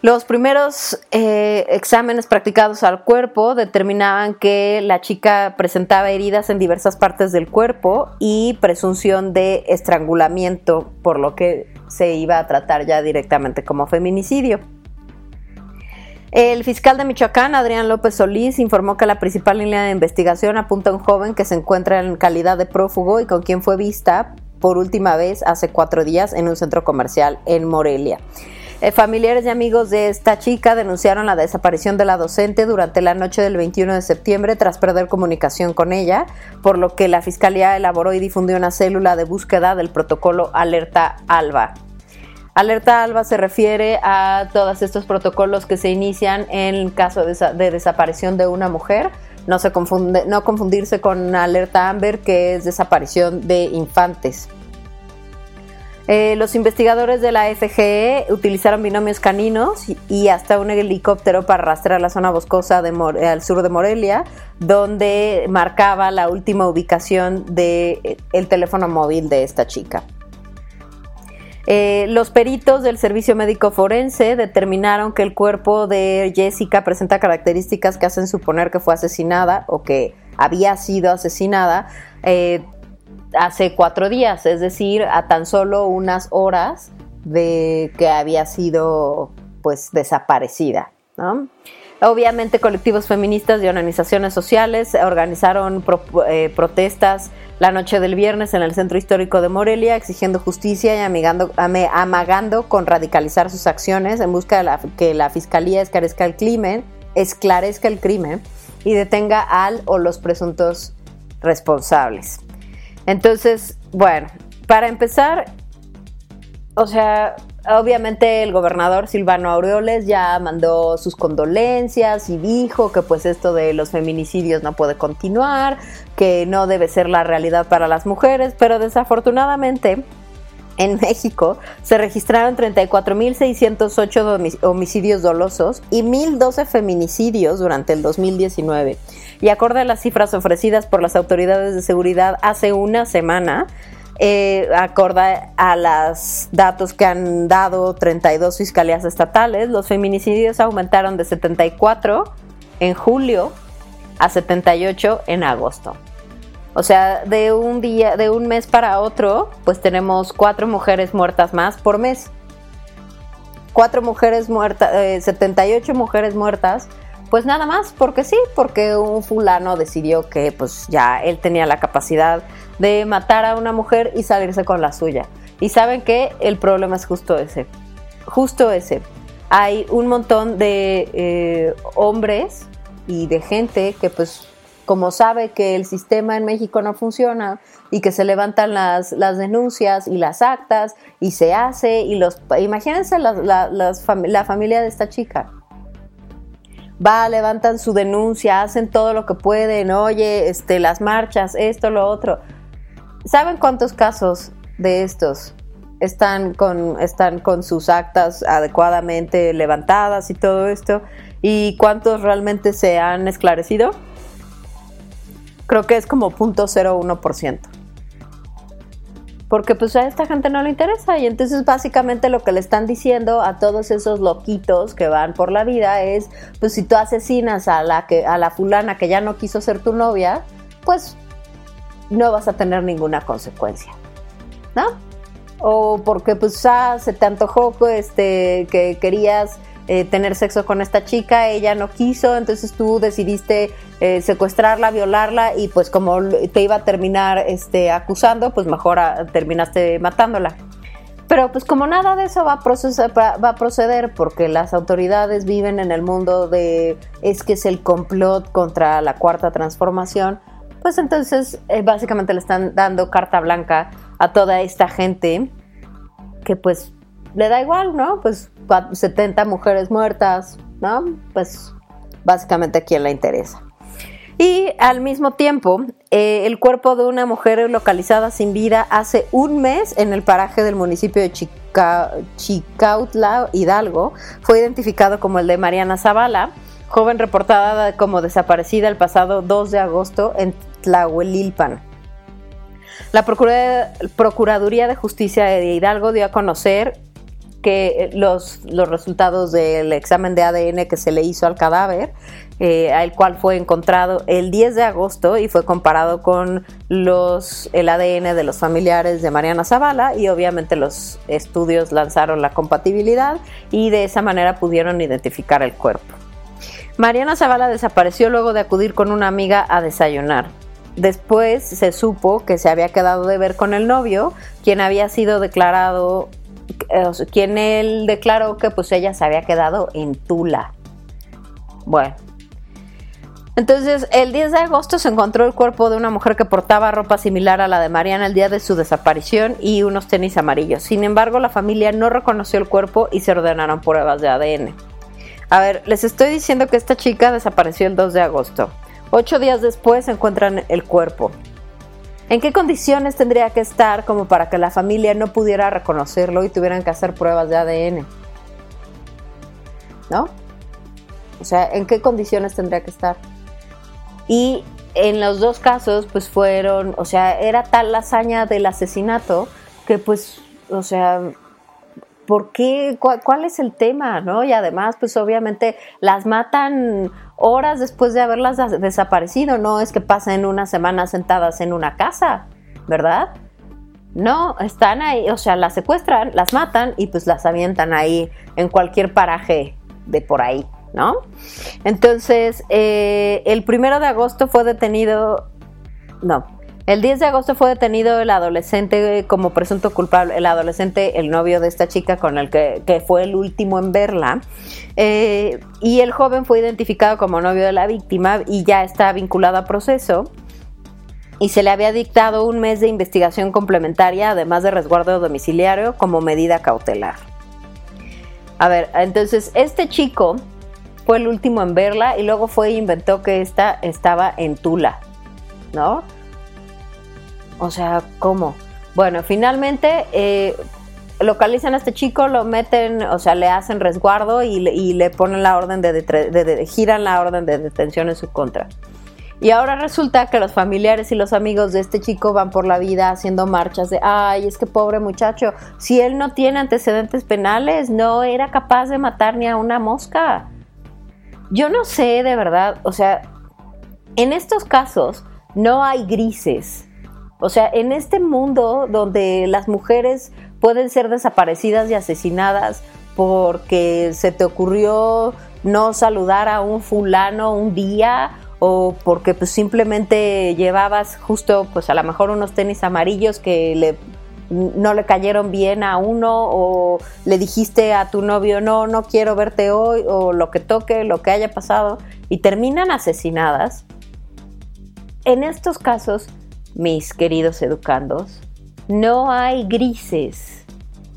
Los primeros eh, exámenes practicados al cuerpo determinaban que la chica presentaba heridas en diversas partes del cuerpo y presunción de estrangulamiento, por lo que se iba a tratar ya directamente como feminicidio. El fiscal de Michoacán, Adrián López Solís, informó que la principal línea de investigación apunta a un joven que se encuentra en calidad de prófugo y con quien fue vista por última vez hace cuatro días en un centro comercial en Morelia. Eh, familiares y amigos de esta chica denunciaron la desaparición de la docente durante la noche del 21 de septiembre tras perder comunicación con ella, por lo que la Fiscalía elaboró y difundió una célula de búsqueda del protocolo Alerta Alba. Alerta ALBA se refiere a todos estos protocolos que se inician en caso de, desaparición de una mujer. No, se confunde, no confundirse con Alerta AMBER, que es desaparición de infantes. Eh, los investigadores de la FGE utilizaron binomios caninos y hasta un helicóptero para rastrear la zona boscosa al sur de Morelia, donde marcaba la última ubicación del eh, teléfono móvil de esta chica. Eh, los peritos del Servicio Médico Forense determinaron que el cuerpo de Jessica presenta características que hacen suponer que fue asesinada o que había sido asesinada eh, hace cuatro días, es decir, a tan solo unas horas de que había sido pues desaparecida. Obviamente colectivos feministas y organizaciones sociales organizaron eh, protestas la noche del viernes en el centro histórico de Morelia exigiendo justicia y amigando, amagando con radicalizar sus acciones en busca de que la fiscalía esclarezca el crimen, esclarezca el crimen y detenga al o los presuntos responsables. Entonces, bueno, para empezar, o sea, obviamente el gobernador Silvano Aureoles ya mandó sus condolencias y dijo que pues esto de los feminicidios no puede continuar, que no debe ser la realidad para las mujeres, pero desafortunadamente en México se registraron 34.608 homicidios dolosos y 1.012 feminicidios durante el 2019. Y acorde a las cifras ofrecidas por las autoridades de seguridad hace una semana, eh, acorda a los datos que han dado 32 fiscalías estatales, los feminicidios aumentaron de 74 en julio a 78 en agosto. O sea, de un día, de un mes para otro, pues tenemos cuatro mujeres muertas más por mes. Cuatro mujeres muertas, 78 eh, mujeres muertas pues nada más, porque sí, porque un fulano decidió que pues ya él tenía la capacidad de matar a una mujer y salirse con la suya. Y saben que el problema es justo ese, justo ese. Hay un montón de eh, hombres y de gente que pues como sabe que el sistema en México no funciona y que se levantan las, las denuncias y las actas y se hace y los... Imagínense la familia de esta chica va, levantan su denuncia, hacen todo lo que pueden, oye, este, las marchas, esto, lo otro. ¿Saben cuántos casos de estos están con, están con sus actas adecuadamente levantadas y todo esto? ¿Y cuántos realmente se han esclarecido? Creo que es como 0.01% porque pues a esta gente no le interesa y entonces básicamente lo que le están diciendo a todos esos loquitos que van por la vida es pues si tú asesinas a la a la fulana que ya no quiso ser tu novia pues no vas a tener ninguna consecuencia ¿no? o porque pues ah, se te antojó este que querías eh, tener sexo con esta chica, ella no quiso, entonces tú decidiste eh, secuestrarla, violarla y pues como te iba a terminar este, acusando, pues mejor terminaste matándola. Pero pues como nada de eso va a, va a proceder porque las autoridades viven en el mundo de es que es el complot contra la cuarta transformación, pues entonces eh, básicamente le están dando carta blanca a toda esta gente que pues le da igual, ¿no? Pues 70 mujeres muertas, ¿no? Pues básicamente a quién le interesa. Y al mismo tiempo, eh, el cuerpo de una mujer localizada sin vida hace un mes en el paraje del municipio de Chicautla, Hidalgo, fue identificado como el de Mariana Zavala, joven reportada como desaparecida el pasado 2 de agosto en Tlahuelilpan. La Procuraduría de Justicia de Hidalgo dio a conocer que eh, los, los resultados del examen de ADN que se le hizo al cadáver, eh, al cual fue encontrado el 10 de agosto y fue comparado con los, el ADN de los familiares de Mariana Zavala y obviamente los estudios lanzaron la compatibilidad y de esa manera pudieron identificar el cuerpo. Mariana Zavala desapareció luego de acudir con una amiga a desayunar. Después se supo que se había quedado de ver con el novio, quien había sido declarado quien él declaró que pues ella se había quedado en Tula. Bueno, Entonces, el 10 de agosto se encontró el cuerpo de una mujer que portaba ropa similar a la de Mariana el día de su desaparición y unos tenis amarillos. Sin embargo, la familia no reconoció el cuerpo y se ordenaron pruebas de ADN. A ver, les estoy diciendo que esta chica desapareció el 2 de agosto. Ocho días después encuentran el cuerpo. ¿En qué condiciones tendría que estar como para que la familia no pudiera reconocerlo y tuvieran que hacer pruebas de ADN? ¿No? O sea, ¿en qué condiciones tendría que estar? Y en los dos casos, pues fueron, o sea, era tal la hazaña del asesinato que pues, o sea, ¿por qué? ¿Cuál, es el tema? ¿No? Y además, pues obviamente las matan horas después de haberlas desaparecido, no es que pasen una semana sentadas en una casa, ¿verdad? No, están ahí, o sea, las secuestran, las matan y pues las avientan ahí en cualquier paraje de por ahí. ¿no? Entonces, eh, el primero de agosto fue detenido, no, el 10 de agosto fue detenido el adolescente como presunto culpable, el adolescente, el novio de esta chica con el que, fue el último en verla, eh, y el joven fue identificado como novio de la víctima y ya está vinculado a proceso y se le había dictado un mes de investigación complementaria, además de resguardo domiciliario, como medida cautelar. A ver, entonces este chico fue el último en verla y luego fue e inventó que esta estaba en Tula, ¿no? O sea, ¿cómo? Bueno, finalmente eh, localizan a este chico, lo meten, o sea, le hacen resguardo y le, ponen la orden de, giran la orden de detención en su contra. Y ahora resulta que los familiares y los amigos de este chico van por la vida haciendo marchas de, ay, es que pobre muchacho, si él no tiene antecedentes penales, no era capaz de matar ni a una mosca. Yo no sé de verdad, o sea, en estos casos no hay grises. O sea, en este mundo donde las mujeres pueden ser desaparecidas y asesinadas porque se te ocurrió no saludar a un fulano un día o porque pues simplemente llevabas justo pues a lo mejor unos tenis amarillos que no le cayeron bien a uno o le dijiste a tu novio no, no quiero verte hoy o lo que toque, lo que haya pasado y terminan asesinadas. En estos casos, mis queridos educandos, no hay grises,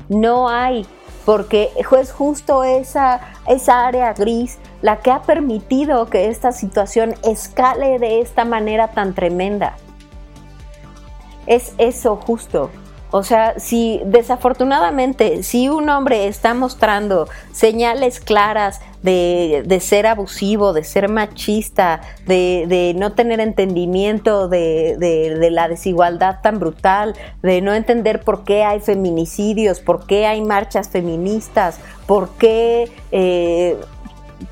no hay, porque es justo esa, esa área gris la que ha permitido que esta situación escale de esta manera tan tremenda. Es eso justo. O sea, si desafortunadamente, si un hombre está mostrando señales claras de, ser abusivo, de ser machista, de, no tener entendimiento de, la desigualdad tan brutal, de no entender por qué hay feminicidios, por qué hay marchas feministas, por qué eh,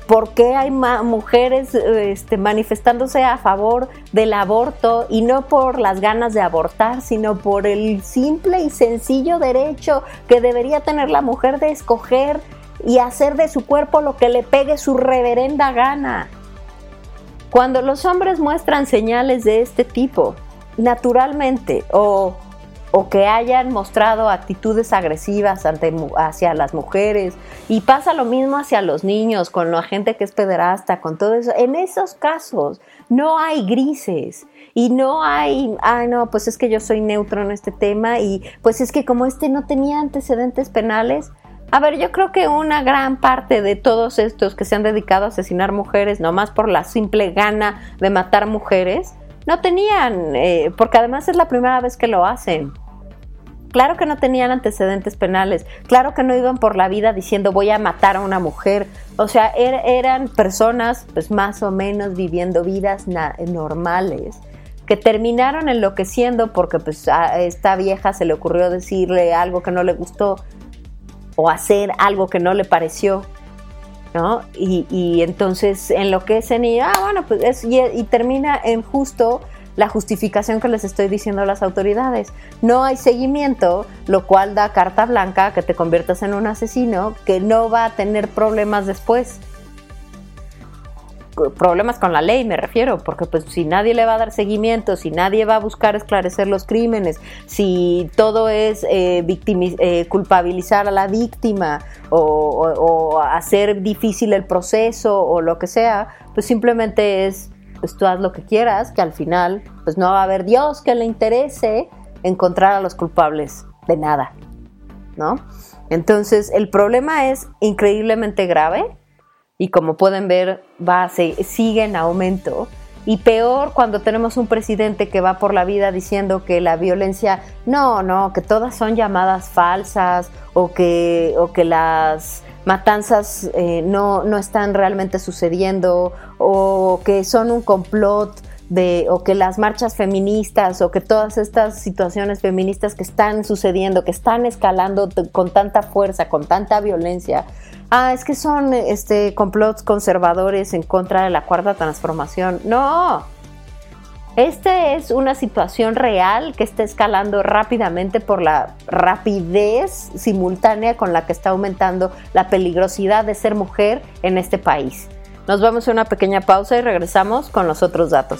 ¿Por qué hay mujeres este, manifestándose a favor del aborto y no por las ganas de abortar, sino por el simple y sencillo derecho que debería tener la mujer de escoger y hacer de su cuerpo lo que le pegue su reverenda gana? Cuando los hombres muestran señales de este tipo, naturalmente, o o que hayan mostrado actitudes agresivas hacia las mujeres. Y pasa lo mismo hacia los niños, con la gente que es pederasta, con todo eso. En esos casos no hay grises. Y no hay, ay no, pues es que yo soy neutro en este tema y pues es que como este no tenía antecedentes penales, a ver, yo creo que una gran parte de todos estos que se han dedicado a asesinar mujeres, nomás por la simple gana de matar mujeres, no tenían, eh, porque además es la primera vez que lo hacen. Claro que no tenían antecedentes penales, claro que no iban por la vida diciendo voy a matar a una mujer, o sea, er, eran personas pues más o menos viviendo vidas normales que terminaron enloqueciendo porque pues a esta vieja se le ocurrió decirle algo que no le gustó o hacer algo que no le pareció, ¿no? Y, y entonces enloquecen y, ah, bueno, pues es, y, y termina en justo la justificación que les estoy diciendo a las autoridades. No hay seguimiento, lo cual da carta blanca que te conviertas en un asesino que no va a tener problemas después. Problemas con la ley me refiero, porque pues si nadie le va a dar seguimiento, si nadie va a buscar esclarecer los crímenes, si todo es eh, eh culpabilizar a la víctima o hacer difícil el proceso o lo que sea, pues simplemente es pues tú haz lo que quieras, que al final pues no va a haber Dios que le interese encontrar a los culpables de nada, ¿no? Entonces el problema es increíblemente grave y como pueden ver va sigue en aumento. Y peor cuando tenemos un presidente que va por la vida diciendo que la violencia, no, no, que todas son llamadas falsas o que, o que las matanzas eh, no, no están realmente sucediendo o que son un complot de, o que las marchas feministas o que todas estas situaciones feministas que están sucediendo, que están escalando con tanta fuerza, con tanta violencia, ah, es que son este, complots conservadores en contra de la cuarta transformación. No, esta es una situación real que está escalando rápidamente por la rapidez simultánea con la que está aumentando la peligrosidad de ser mujer en este país. Nos vamos a una pequeña pausa y regresamos con los otros datos.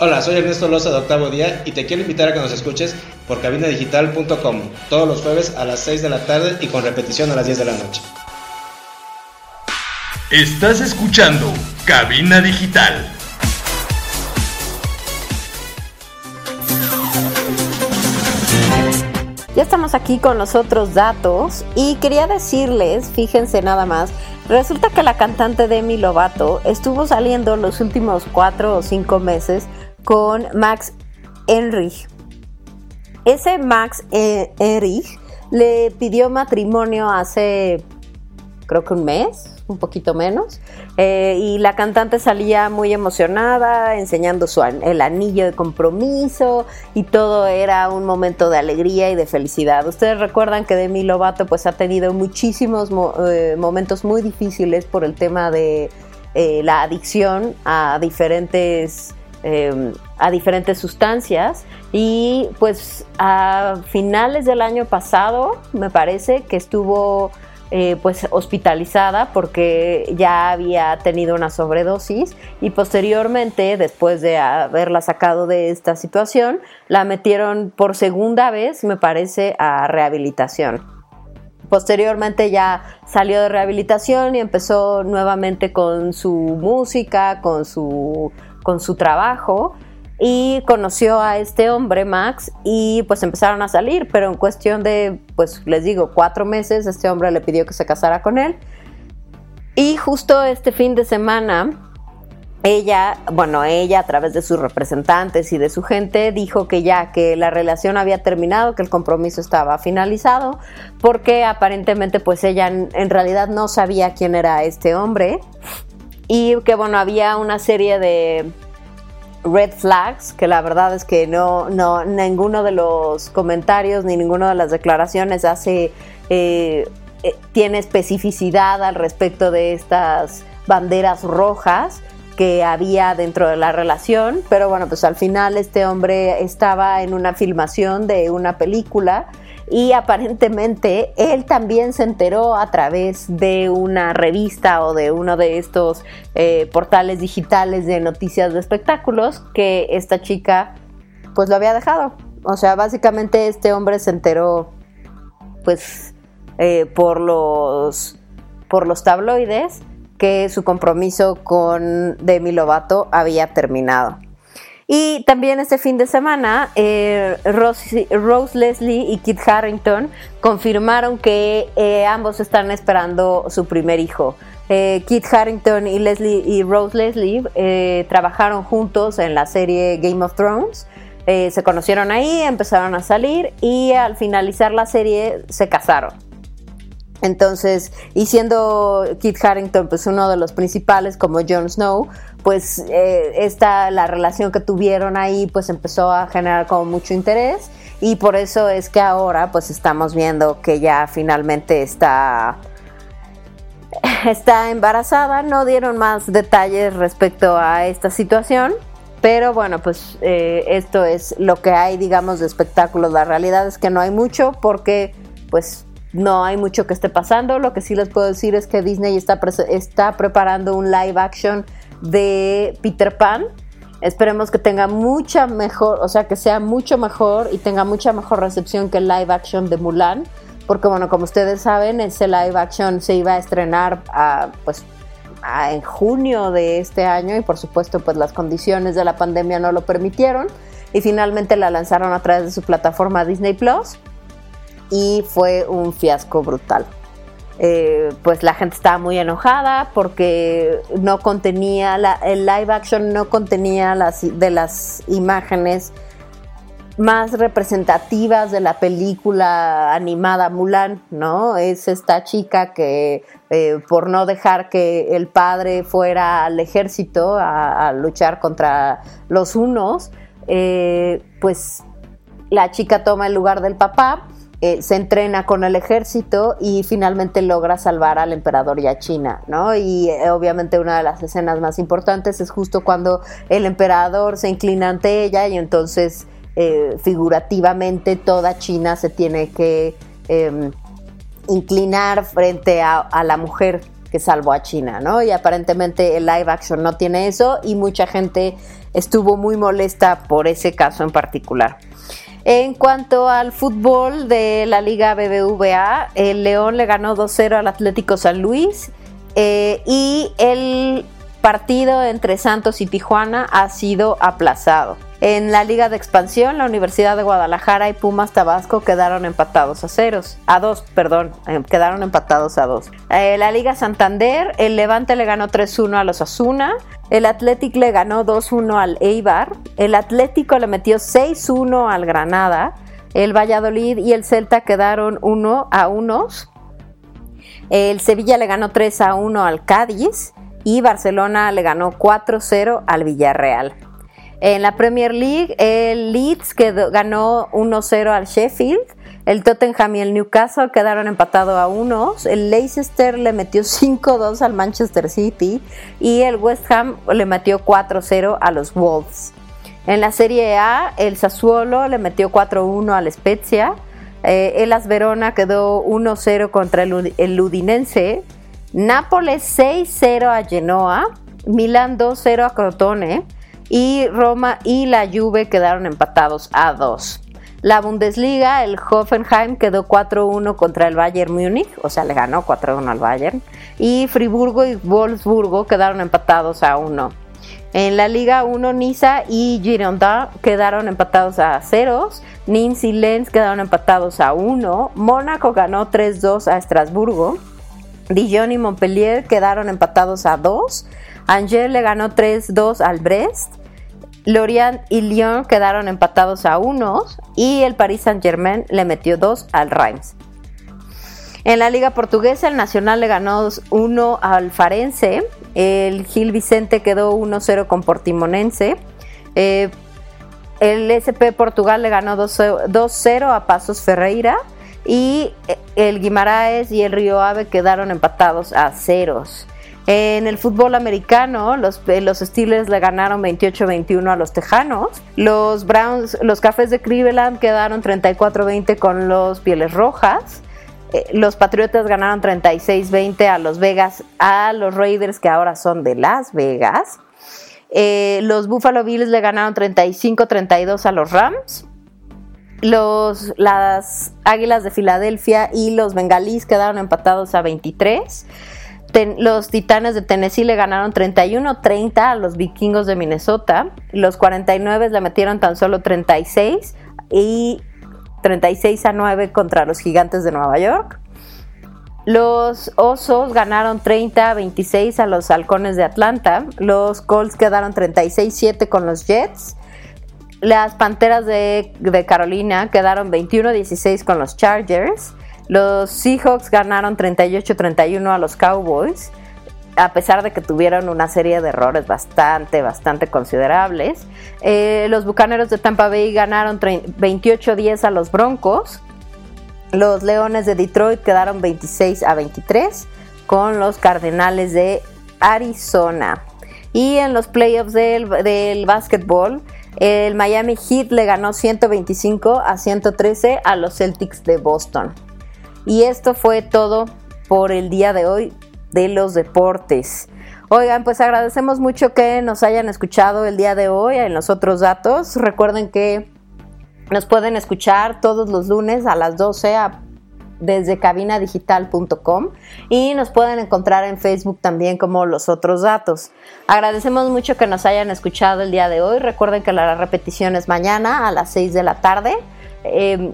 Hola, soy Ernesto Loza de Octavo Día y te quiero invitar a que nos escuches por cabinadigital.com todos los jueves a las 6 de la tarde y con repetición a las 10 de la noche. Estás escuchando Cabina Digital. Ya estamos aquí con los otros datos y quería decirles, fíjense nada más, resulta que la cantante Demi Lovato estuvo saliendo los últimos cuatro o cinco meses con Max Enrich. Ese Max Enrich le pidió matrimonio hace creo que un mes, un poquito menos, eh, y la cantante salía muy emocionada, enseñando su, el anillo de compromiso y todo era un momento de alegría y de felicidad. Ustedes recuerdan que Demi Lovato pues ha tenido muchísimos eh, momentos muy difíciles por el tema de eh, la adicción a diferentes Em, a diferentes sustancias y pues a finales del año pasado me parece que estuvo eh, pues hospitalizada porque ya había tenido una sobredosis y posteriormente después de haberla sacado de esta situación la metieron por segunda vez me parece a rehabilitación. Posteriormente ya salió de rehabilitación y empezó nuevamente con su música, con su con su trabajo y conoció a este hombre, Max, y pues empezaron a salir, pero en cuestión de, pues les digo, cuatro meses, este hombre le pidió que se casara con él. Y justo este fin de semana, ella, bueno, ella a través de sus representantes y de su gente dijo que ya, que la relación había terminado, que el compromiso estaba finalizado, porque aparentemente pues ella en realidad no sabía quién era este hombre y que bueno, había una serie de red flags, que la verdad es que no, no, ninguno de los comentarios ni ninguna de las declaraciones hace, eh, eh, tiene especificidad al respecto de estas banderas rojas que había dentro de la relación, pero bueno, pues al final este hombre estaba en una filmación de una película y aparentemente él también se enteró a través de una revista o de uno de estos eh, portales digitales de noticias de espectáculos que esta chica pues lo había dejado. O sea, básicamente este hombre se enteró pues eh, por los por los tabloides que su compromiso con Demi Lovato había terminado. Y también este fin de semana, eh, Rose, Leslie y Kit Harrington confirmaron que eh, ambos están esperando su primer hijo. Eh, Kit Harrington y Leslie y Rose Leslie trabajaron juntos en la serie Game of Thrones. se conocieron ahí, empezaron a salir y al finalizar la serie se casaron. Entonces, y siendo Kit Harrington pues uno de los principales como Jon Snow, pues eh, esta la relación que tuvieron ahí pues empezó a generar como mucho interés y por eso es que ahora pues estamos viendo que ya finalmente está [LAUGHS] está embarazada, no dieron más detalles respecto a esta situación, pero bueno, pues eh, esto es lo que hay, digamos, de espectáculos. La realidad es que no hay mucho porque pues no hay mucho que esté pasando. Lo que sí les puedo decir es que Disney está, está preparando un live action de Peter Pan. Esperemos que tenga mucha mejor, o sea, que sea mucho mejor y tenga mucha mejor recepción que el live action de Mulan. Porque bueno, como ustedes saben, ese live action se iba a estrenar pues en junio de este año y por supuesto pues las condiciones de la pandemia no lo permitieron y finalmente la lanzaron a través de su plataforma Disney Plus y fue un fiasco brutal. Eh, pues la gente estaba muy enojada porque no contenía, el live action no contenía las, de las imágenes más representativas de la película animada Mulan, ¿no? Es esta chica que eh, por no dejar que el padre fuera al ejército a, luchar contra los unos, eh, pues la chica toma el lugar del papá eh, se entrena con el ejército y finalmente logra salvar al emperador y a China, ¿no? Y eh, obviamente una de las escenas más importantes es justo cuando el emperador se inclina ante ella y entonces eh, figurativamente toda China se tiene que em, inclinar frente a, a la mujer que salvó a China, ¿no? Y aparentemente el live action no tiene eso y mucha gente estuvo muy molesta por ese caso en particular. En cuanto al fútbol de la Liga BBVA, el León le ganó 2-0 al Atlético San Luis eh, y el partido entre Santos y Tijuana ha sido aplazado. En la Liga de Expansión, la Universidad de Guadalajara y Pumas Tabasco quedaron empatados a ceros, a dos, perdón, eh, quedaron empatados a dos. Eh, la Liga Santander, el Levante le ganó 3-1 a los Asuna, el Athletic le ganó 2-1 al Eibar. El Atlético le metió 6-1 al Granada. El Valladolid y el Celta quedaron 1 a 1. El Sevilla le ganó 3 a 1 al Cádiz. Y Barcelona le ganó 4-0 al Villarreal. En la Premier League, el Leeds ganó 1-0 al Sheffield. El Tottenham y el Newcastle quedaron empatados a unos. El Leicester le metió [LAUGHS] 5-2 al Manchester City. Y el West Ham le metió 4-0 a los Wolves. En la Serie A, el Sassuolo le metió 4-1 al Spezia. Eh, el As Verona quedó 1-0 contra el, el. Nápoles 6-0 a Genoa. Milán 2-0 a Crotone. Y Roma y la Juve quedaron empatados a 2. La Bundesliga, el Hoffenheim quedó 4-1 contra el Bayern Múnich, o sea, le ganó 4-1 al Bayern. Y Friburgo y Wolfsburgo quedaron empatados a 1. En la Liga 1, Niza y Girondin quedaron empatados a 0. Nins y Lens quedaron empatados a 1. Mónaco ganó 3-2 a Estrasburgo. Dijon y Montpellier quedaron empatados a 2. Angers le ganó 3-2 al Brest. Lorient y Lyon quedaron empatados a unos y el Paris Saint-Germain le metió dos al Reims. En la Liga Portuguesa, el Nacional le ganó 1 al Farense, el Gil Vicente quedó 1-0 con Portimonense, eh, el SP Portugal le ganó 2-0 a Pasos Ferreira y el Guimaraes y el Río Ave quedaron empatados a ceros. En el fútbol americano, los, los Steelers le ganaron 28-21 a los Tejanos. Los Browns, los Cafés de Cleveland quedaron 34-20 con los Pieles Rojas. Eh, los Patriotas ganaron 36-20 a los Vegas, a los Raiders que ahora son de Las Vegas. Eh, los Buffalo Bills le ganaron 35-32 a los Rams. Los, las Águilas de Filadelfia y los Bengalís quedaron empatados a 23. Los Titanes de Tennessee le ganaron 31-30 a los Vikingos de Minnesota. Los 49 le metieron tan solo 36 y 36 a 9 contra los Gigantes de Nueva York. Los Osos ganaron 30 a 26 a los Halcones de Atlanta. Los Colts quedaron 36-7 con los Jets. Las Panteras de, de Carolina quedaron 21 a 16 con los Chargers. Los Seahawks ganaron 38-31 a los Cowboys, a pesar de que tuvieron una serie de errores bastante, bastante considerables. Eh, los Bucaneros de Tampa Bay ganaron 28-10 a los Broncos. Los Leones de Detroit quedaron 26 a 23 con los Cardenales de Arizona. Y en los playoffs del, del básquetbol, el Miami Heat le ganó 125 a 113 a los Celtics de Boston. Y esto fue todo por el día de hoy de los deportes. Oigan, pues agradecemos mucho que nos hayan escuchado el día de hoy en los otros datos. Recuerden que nos pueden escuchar todos los lunes a las 12 desde cabinadigital.com y nos pueden encontrar en Facebook también como los otros datos. Agradecemos mucho que nos hayan escuchado el día de hoy. Recuerden que la repetición es mañana a las 6 de la tarde. Eh,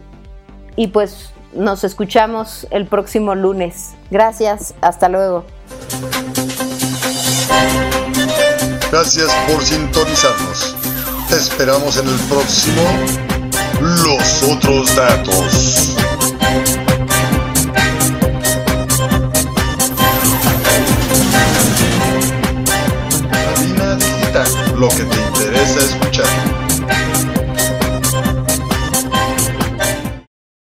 y pues nos escuchamos el próximo lunes. Gracias, hasta luego. Gracias por sintonizarnos. Te esperamos en el próximo Los otros datos. Digital, lo que te interesa es